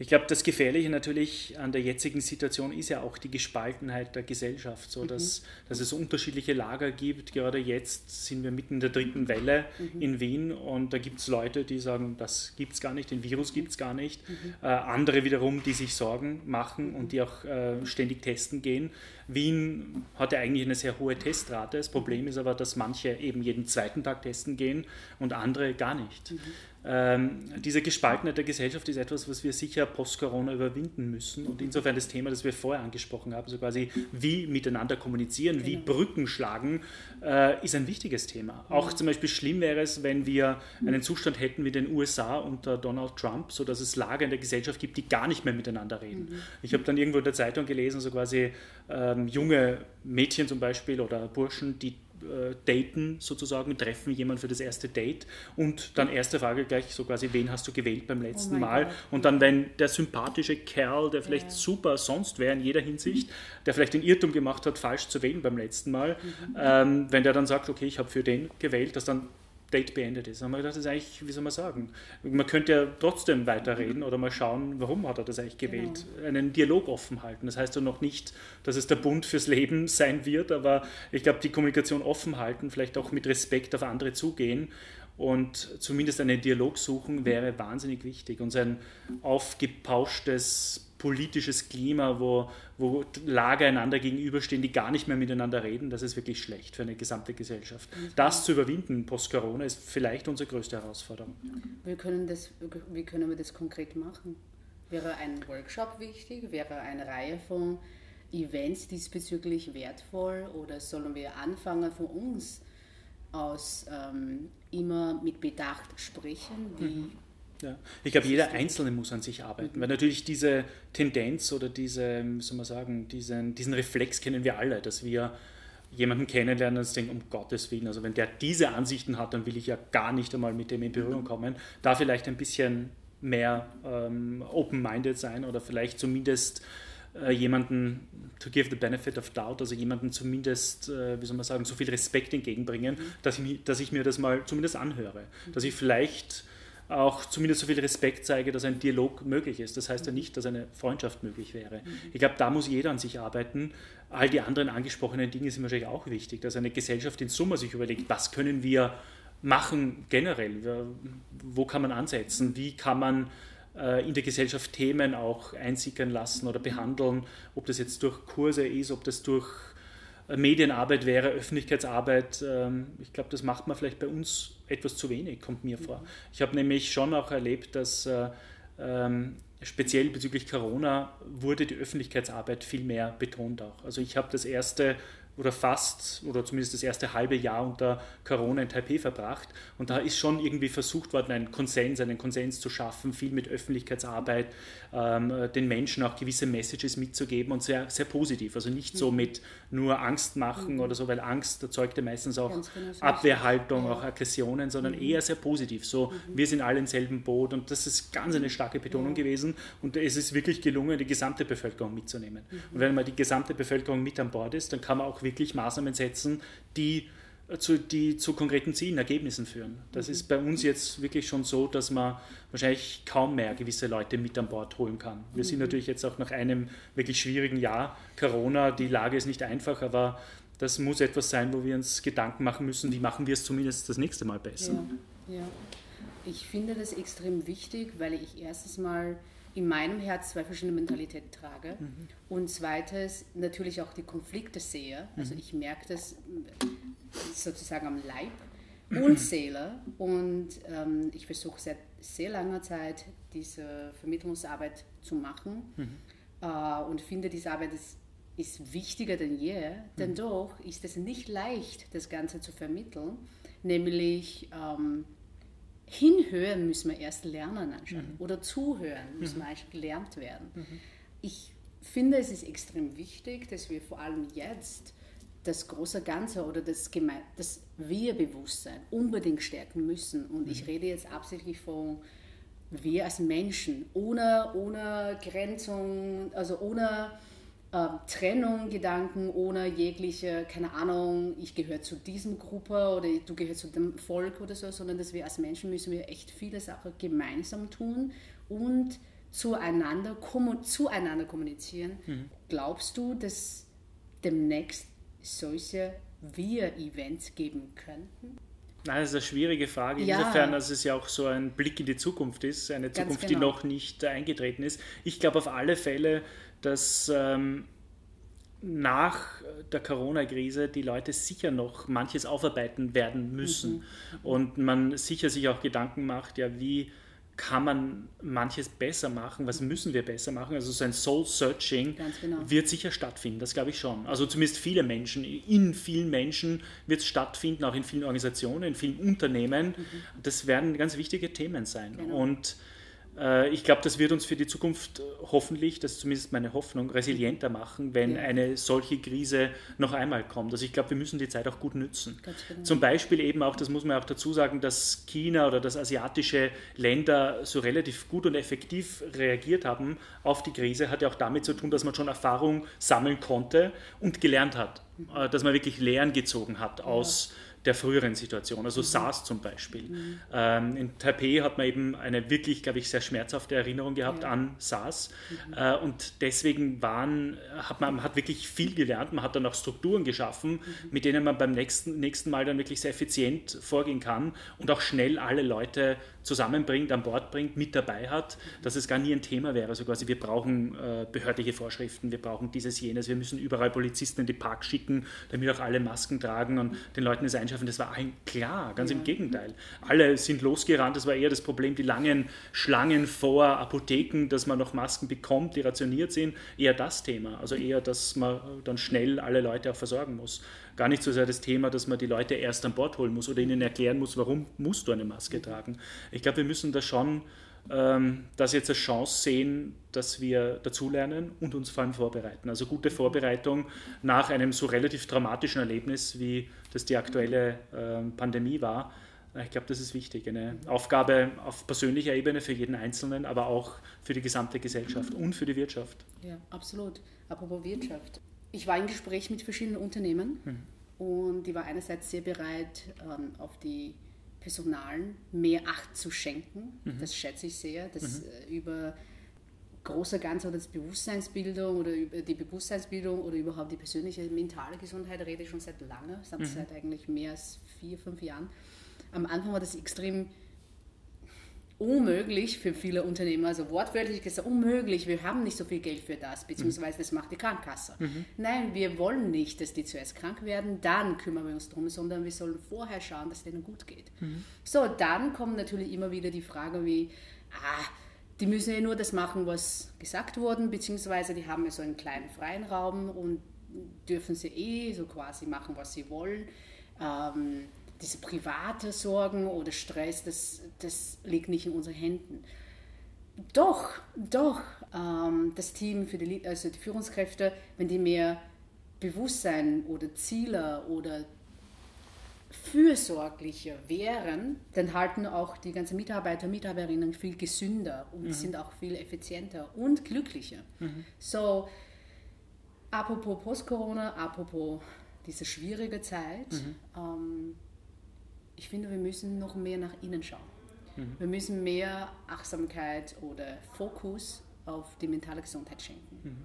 S2: Ich glaube, das Gefährliche natürlich an der jetzigen Situation ist ja auch die Gespaltenheit der Gesellschaft, so dass, mhm. dass es unterschiedliche Lager gibt. Gerade jetzt sind wir mitten in der dritten Welle mhm. in Wien und da gibt es Leute, die sagen, das gibt es gar nicht, den Virus gibt es gar nicht. Mhm. Äh, andere wiederum, die sich Sorgen machen und die auch äh, ständig testen gehen. Wien hat ja eigentlich eine sehr hohe Testrate. Das Problem ist aber, dass manche eben jeden zweiten Tag testen gehen und andere gar nicht. Mhm. ähm, diese Gespaltenheit der Gesellschaft ist etwas, was wir sicher post-Corona überwinden müssen. Und insofern das Thema, das wir vorher angesprochen haben, so quasi wie miteinander kommunizieren, genau. wie Brücken schlagen, äh, ist ein wichtiges Thema. Mhm. Auch zum Beispiel schlimm wäre es, wenn wir einen Zustand hätten wie den USA unter Donald Trump, so dass es Lager in der Gesellschaft gibt, die gar nicht mehr miteinander reden. Mhm. Ich habe dann irgendwo in der Zeitung gelesen, so quasi ähm, junge Mädchen zum Beispiel oder Burschen, die äh, daten sozusagen, treffen jemanden für das erste Date und dann erste Frage gleich so quasi, wen hast du gewählt beim letzten oh Mal? Gott. Und dann, wenn der sympathische Kerl, der vielleicht ja. super sonst wäre in jeder Hinsicht, der vielleicht den Irrtum gemacht hat, falsch zu wählen beim letzten Mal, mhm. ähm, wenn der dann sagt, okay, ich habe für den gewählt, dass dann Date beendet ist. Haben wir gedacht, das ist eigentlich, wie soll man sagen, man könnte ja trotzdem weiterreden oder mal schauen, warum hat er das eigentlich gewählt. Genau. Einen Dialog offen halten. Das heißt ja noch nicht, dass es der Bund fürs Leben sein wird, aber ich glaube, die Kommunikation offen halten, vielleicht auch mit Respekt auf andere zugehen und zumindest einen Dialog suchen, wäre wahnsinnig wichtig. Und sein aufgepauschtes politisches Klima, wo, wo Lager einander gegenüberstehen, die gar nicht mehr miteinander reden, das ist wirklich schlecht für eine gesamte Gesellschaft. Das zu überwinden post-Corona ist vielleicht unsere größte Herausforderung.
S1: Wie können, das, wie können wir das konkret machen? Wäre ein Workshop wichtig? Wäre eine Reihe von Events diesbezüglich wertvoll? Oder sollen wir anfangen von uns aus ähm, immer mit Bedacht sprechen? Wie, mhm
S2: ja. Ich glaube, jeder Einzelne muss an sich arbeiten, mhm. weil natürlich diese Tendenz oder diese, wie soll man sagen, diesen, diesen Reflex kennen wir alle, dass wir jemanden kennenlernen und denken, um Gottes Willen, also wenn der diese Ansichten hat, dann will ich ja gar nicht einmal mit dem in Berührung mhm. kommen. Da vielleicht ein bisschen mehr ähm, open-minded sein oder vielleicht zumindest äh, jemanden to give the benefit of doubt, also jemanden zumindest, äh, wie soll man sagen, so viel Respekt entgegenbringen, mhm. dass, ich, dass ich mir das mal zumindest anhöre. Mhm. Dass ich vielleicht auch zumindest so viel Respekt zeige, dass ein Dialog möglich ist. Das heißt ja nicht, dass eine Freundschaft möglich wäre. Mhm. Ich glaube, da muss jeder an sich arbeiten. All die anderen angesprochenen Dinge sind wahrscheinlich auch wichtig, dass eine Gesellschaft in Summe sich überlegt, was können wir machen generell, wo kann man ansetzen, wie kann man äh, in der Gesellschaft Themen auch einsickern lassen oder behandeln, ob das jetzt durch Kurse ist, ob das durch Medienarbeit wäre, Öffentlichkeitsarbeit. Ähm, ich glaube, das macht man vielleicht bei uns etwas zu wenig, kommt mir vor. Ich habe nämlich schon auch erlebt, dass äh, ähm, speziell bezüglich Corona wurde die Öffentlichkeitsarbeit viel mehr betont auch. Also ich habe das erste oder fast oder zumindest das erste halbe Jahr unter Corona in Taipei verbracht. Und da ist schon irgendwie versucht worden, einen Konsens, einen Konsens zu schaffen, viel mit Öffentlichkeitsarbeit, ähm, den Menschen auch gewisse Messages mitzugeben und sehr, sehr positiv. Also nicht so mit nur Angst machen mhm. oder so, weil Angst erzeugt ja meistens auch genau Abwehrhaltung, ja. auch Aggressionen, sondern mhm. eher sehr positiv. So, mhm. wir sind alle im selben Boot und das ist ganz eine starke Betonung ja. gewesen und es ist wirklich gelungen, die gesamte Bevölkerung mitzunehmen. Mhm. Und wenn man die gesamte Bevölkerung mit an Bord ist, dann kann man auch wirklich Maßnahmen setzen, die zu, die zu konkreten Zielen, Ergebnissen führen. Das mhm. ist bei uns jetzt wirklich schon so, dass man wahrscheinlich kaum mehr gewisse Leute mit an Bord holen kann. Wir mhm. sind natürlich jetzt auch nach einem wirklich schwierigen Jahr Corona, die Lage ist nicht einfach, aber das muss etwas sein, wo wir uns Gedanken machen müssen, wie machen wir es zumindest das nächste Mal besser.
S1: Ja, ja. Ich finde das extrem wichtig, weil ich erstens mal in meinem Herz zwei verschiedene Mentalitäten trage mhm. und zweitens natürlich auch die Konflikte sehe. Also mhm. ich merke das sozusagen am Leib und Seele und ähm, ich versuche seit sehr langer Zeit diese Vermittlungsarbeit zu machen mhm. äh, und finde, diese Arbeit ist, ist wichtiger denn je, denn mhm. doch ist es nicht leicht, das Ganze zu vermitteln, nämlich ähm, hinhören müssen wir erst lernen anscheinend mhm. oder zuhören müssen mhm. wir eigentlich gelernt werden. Mhm. Ich finde, es ist extrem wichtig, dass wir vor allem jetzt das große Ganze oder das, Geme das Wir-Bewusstsein unbedingt stärken müssen. Und ich mhm. rede jetzt absichtlich von wir als Menschen, ohne, ohne Grenzung, also ohne äh, Trennung, Gedanken, ohne jegliche, keine Ahnung, ich gehöre zu diesem Gruppe oder du gehörst zu dem Volk oder so, sondern dass wir als Menschen müssen wir echt viele Sachen gemeinsam tun und zueinander, zueinander kommunizieren. Mhm. Glaubst du, dass demnächst solche Wir-Events geben könnten?
S2: Nein, das ist eine schwierige Frage. Ja. Insofern, dass es ja auch so ein Blick in die Zukunft ist, eine Zukunft, genau. die noch nicht eingetreten ist. Ich glaube auf alle Fälle, dass ähm, nach der Corona-Krise die Leute sicher noch manches aufarbeiten werden müssen mhm. und man sicher sich auch Gedanken macht, ja, wie kann man manches besser machen, was müssen wir besser machen. Also so ein Soul-Searching genau. wird sicher stattfinden, das glaube ich schon. Also zumindest viele Menschen, in vielen Menschen wird es stattfinden, auch in vielen Organisationen, in vielen Unternehmen. Mhm. Das werden ganz wichtige Themen sein. Genau. Und ich glaube, das wird uns für die Zukunft äh, hoffentlich, das ist zumindest meine Hoffnung, resilienter machen, wenn ja. eine solche Krise noch einmal kommt. Also ich glaube, wir müssen die Zeit auch gut nützen. Genau. Zum Beispiel eben auch, das muss man auch dazu sagen, dass China oder dass asiatische Länder so relativ gut und effektiv reagiert haben auf die Krise, hat ja auch damit zu tun, dass man schon Erfahrung sammeln konnte und gelernt hat, mhm. Äh, dass man wirklich Lehren gezogen hat aus ja der früheren Situation, also mhm. SARS zum Beispiel. Mhm. Ähm, in Taipei hat man eben eine wirklich, glaube ich, sehr schmerzhafte Erinnerung gehabt ja. an SARS mhm. äh, und deswegen waren, hat man, man hat wirklich viel gelernt, man hat dann auch Strukturen geschaffen, mhm. mit denen man beim nächsten, nächsten Mal dann wirklich sehr effizient vorgehen kann und auch schnell alle Leute zusammenbringt, an Bord bringt, mit dabei hat, dass es gar nie ein Thema wäre. Also quasi, wir brauchen äh, behördliche Vorschriften, wir brauchen dieses, jenes, wir müssen überall Polizisten in die Park schicken, damit auch alle Masken tragen und den Leuten es einschaffen. Das war allen klar, ganz ja. im Gegenteil. Alle sind losgerannt, das war eher das Problem, die langen Schlangen vor Apotheken, dass man noch Masken bekommt, die rationiert sind, eher das Thema. Also eher, dass man dann schnell alle Leute auch versorgen muss gar nicht so sehr das Thema, dass man die Leute erst an Bord holen muss oder ihnen erklären muss, warum musst du eine Maske tragen. Ich glaube, wir müssen da schon ähm, das jetzt als Chance sehen, dass wir dazulernen und uns vor allem vorbereiten. Also gute Vorbereitung nach einem so relativ dramatischen Erlebnis, wie das die aktuelle ähm, Pandemie war. Ich glaube, das ist wichtig. Eine Aufgabe auf persönlicher Ebene für jeden Einzelnen, aber auch für die gesamte Gesellschaft und für die Wirtschaft.
S1: Ja, absolut. Apropos Wirtschaft ich war im Gespräch mit verschiedenen Unternehmen mhm. und die war einerseits sehr bereit, ähm, auf die Personalen mehr Acht zu schenken. Mhm. Das schätze ich sehr, dass mhm. äh, über großer Ganze oder das Bewusstseinsbildung oder über die Bewusstseinsbildung oder überhaupt die persönliche mentale Gesundheit rede ich schon seit lange, mhm. seit eigentlich mehr als vier, fünf Jahren. Am Anfang war das extrem unmöglich für viele Unternehmer, also wortwörtlich gesagt, unmöglich, wir haben nicht so viel Geld für das, beziehungsweise das macht die Krankenkasse. Mhm. Nein, wir wollen nicht, dass die zuerst krank werden, dann kümmern wir uns drum, sondern wir sollen vorher schauen, dass es denen gut geht. Mhm. So, dann kommen natürlich immer wieder die Fragen wie, ah, die müssen ja nur das machen, was gesagt wurde, beziehungsweise die haben ja so einen kleinen freien Raum und dürfen sie eh so quasi machen, was sie wollen. Ähm, diese private Sorgen oder Stress, das, das liegt nicht in unseren Händen. Doch, doch, ähm, das Team für die, also die Führungskräfte, wenn die mehr Bewusstsein oder Ziele oder fürsorglicher wären, dann halten auch die ganzen Mitarbeiter und Mitarbeiterinnen viel gesünder und mhm. sind auch viel effizienter und glücklicher. Mhm. So, apropos Post-Corona, apropos diese schwierige Zeit, mhm. ähm, ich finde, wir müssen noch mehr nach innen schauen. Mhm. Wir müssen mehr Achtsamkeit oder Fokus auf die mentale Gesundheit schenken. Mhm.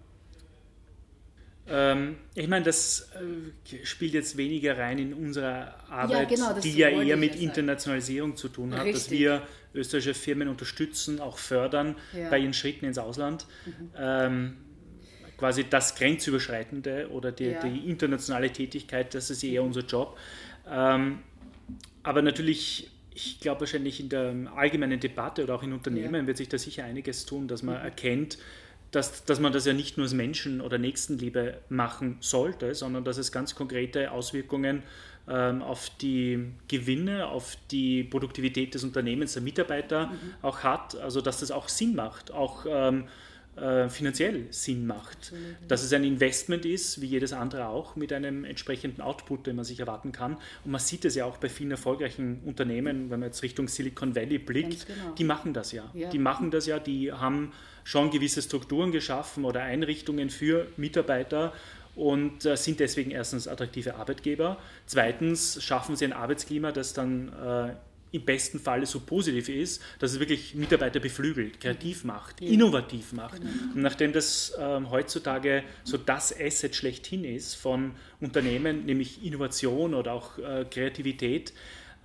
S2: Ähm, ich meine, das äh, spielt jetzt weniger rein in unsere Arbeit, ja, genau, die ja eher mit Internationalisierung zu tun hat, Richtig. dass wir österreichische Firmen unterstützen, auch fördern ja. bei ihren Schritten ins Ausland. Mhm. Ähm, quasi das Grenzüberschreitende oder die, ja. die, internationale Tätigkeit, das ist eher unser Job. Ähm, aber natürlich, ich glaube wahrscheinlich in der allgemeinen Debatte oder auch in Unternehmen ja. wird sich da sicher einiges tun, dass man mhm. erkennt, dass, dass man das ja nicht nur als Menschen- oder Nächstenliebe machen sollte, sondern dass es ganz konkrete Auswirkungen ähm, auf die Gewinne, auf die Produktivität des Unternehmens, der Mitarbeiter mhm. auch hat. Also dass das auch Sinn macht, auch ähm, äh, finanziell Sinn macht. Dass es ein Investment ist, wie jedes andere auch, mit einem entsprechenden Output, den man sich erwarten kann. Und man sieht es ja auch bei vielen erfolgreichen Unternehmen, wenn man jetzt Richtung Silicon Valley blickt, genau. die machen das ja. ja. Die machen das ja, die haben schon gewisse Strukturen geschaffen oder Einrichtungen für Mitarbeiter und äh, sind deswegen erstens attraktive Arbeitgeber. Zweitens schaffen sie ein Arbeitsklima, das dann äh, im besten Falle so positiv ist, dass es wirklich Mitarbeiter beflügelt, kreativ macht, ja. innovativ macht. Genau. Und nachdem das ähm, heutzutage so das Asset schlechthin ist von Unternehmen, nämlich Innovation oder auch äh, Kreativität,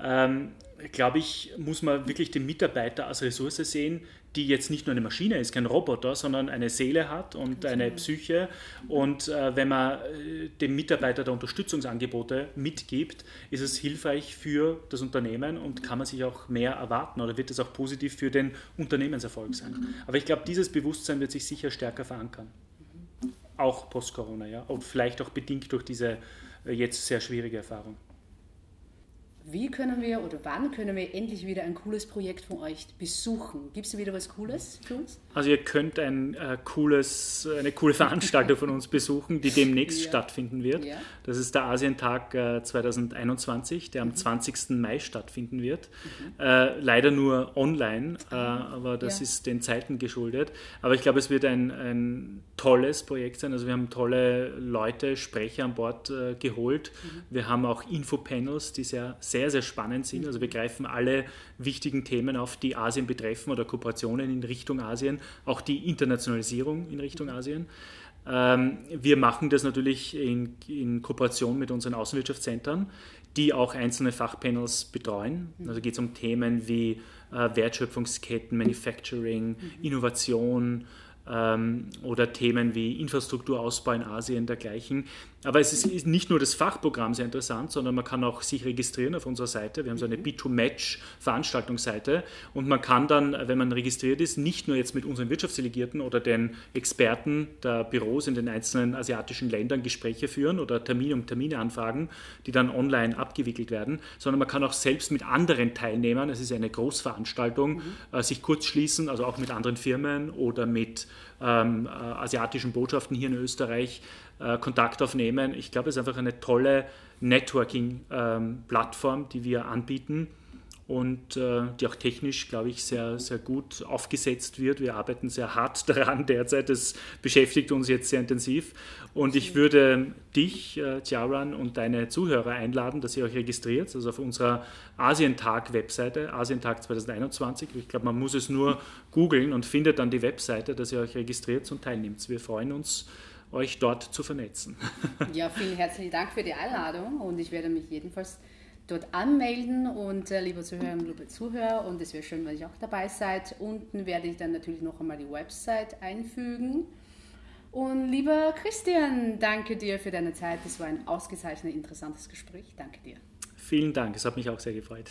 S2: ähm, glaube ich, muss man wirklich den Mitarbeiter als Ressource sehen, die jetzt nicht nur eine Maschine ist, kein Roboter, sondern eine Seele hat und eine Psyche. Und äh, wenn man äh, dem Mitarbeiter da Unterstützungsangebote mitgibt, ist es hilfreich für das Unternehmen und kann man sich auch mehr erwarten oder wird es auch positiv für den Unternehmenserfolg sein. Aber ich glaube, dieses Bewusstsein wird sich sicher stärker verankern. Auch post-Corona, ja. Und vielleicht auch bedingt durch diese äh, jetzt sehr schwierige Erfahrung
S1: wie können wir oder wann können wir endlich wieder ein cooles Projekt von euch besuchen? Gibt es wieder was Cooles für uns?
S2: Also ihr könnt ein äh, cooles, eine coole Veranstaltung von uns besuchen, die demnächst ja. stattfinden wird. Ja. Das ist der Asientag äh, 2021, der am mhm. 20. Mai stattfinden wird. Mhm. Äh, leider nur online, äh, aber das ja. ist den Zeiten geschuldet. Aber ich glaube, es wird ein, ein tolles Projekt sein. Also wir haben tolle Leute, Sprecher an Bord äh, geholt. Mhm. Wir haben auch Infopanels, die sehr, sehr sehr, sehr spannend sind. Also wir greifen alle wichtigen Themen auf, die Asien betreffen oder Kooperationen in Richtung Asien, auch die Internationalisierung in Richtung Asien. Ähm, wir machen das natürlich in, in Kooperation mit unseren Außenwirtschaftszentren, die auch einzelne Fachpanels betreuen. Also geht es um Themen wie äh, Wertschöpfungsketten, Manufacturing, Innovation, ähm, oder Themen wie Infrastrukturausbau in Asien dergleichen. Aber es ist nicht nur das Fachprogramm sehr interessant, sondern man kann auch sich registrieren auf unserer Seite. Wir haben so eine B2Match-Veranstaltungsseite und man kann dann, wenn man registriert ist, nicht nur jetzt mit unseren Wirtschaftsdelegierten oder den Experten der Büros in den einzelnen asiatischen Ländern Gespräche führen oder Termine um Termine anfragen, die dann online abgewickelt werden, sondern man kann auch selbst mit anderen Teilnehmern, es ist eine Großveranstaltung, mhm. äh, sich kurz schließen, also auch mit anderen Firmen oder mit ähm, äh, asiatischen Botschaften hier in Österreich äh, Kontakt aufnehmen. Ich glaube, es ist einfach eine tolle Networking-Plattform, ähm, die wir anbieten und äh, die auch technisch, glaube ich, sehr, sehr gut aufgesetzt wird. Wir arbeiten sehr hart daran derzeit. Das beschäftigt uns jetzt sehr intensiv. Und ich würde dich, äh, Tiaran, und deine Zuhörer einladen, dass ihr euch registriert, also auf unserer Asientag-Webseite, Asientag 2021. Ich glaube, man muss es nur googeln und findet dann die Webseite, dass ihr euch registriert und teilnimmt. Wir freuen uns, euch dort zu vernetzen.
S1: Ja, vielen herzlichen Dank für die Einladung und ich werde mich jedenfalls dort anmelden und äh, liebe Zuhörerinnen, liebe Zuhörer, und es wäre schön, wenn ihr auch dabei seid. Unten werde ich dann natürlich noch einmal die Website einfügen. Und lieber Christian, danke dir für deine Zeit. Das war ein ausgezeichnet interessantes Gespräch. Danke dir.
S2: Vielen Dank, es hat mich auch sehr gefreut.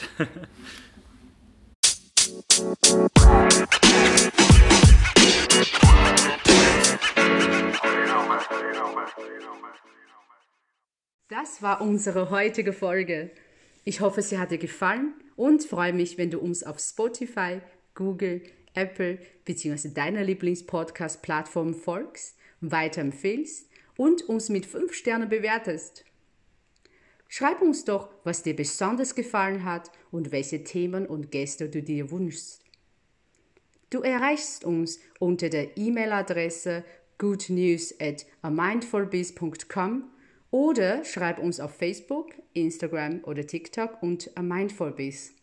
S1: Das war unsere heutige Folge. Ich hoffe, sie hat dir gefallen und freue mich, wenn du uns auf Spotify, Google, Apple bzw. deiner Lieblingspodcast-Plattform folgst, weiterempfehlst und uns mit 5 Sternen bewertest. Schreib uns doch, was dir besonders gefallen hat und welche Themen und Gäste du dir wünschst. Du erreichst uns unter der E-Mail-Adresse goodnews at amindfulbiz.com oder schreib uns auf Facebook, Instagram oder TikTok unter mindfulbiz.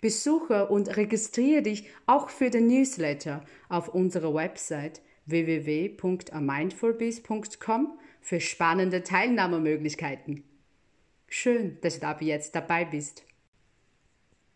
S1: Besuche und registriere dich auch für den Newsletter auf unserer Website www.amindfulbiz.com für spannende Teilnahmemöglichkeiten. Schön, dass du ab jetzt dabei bist.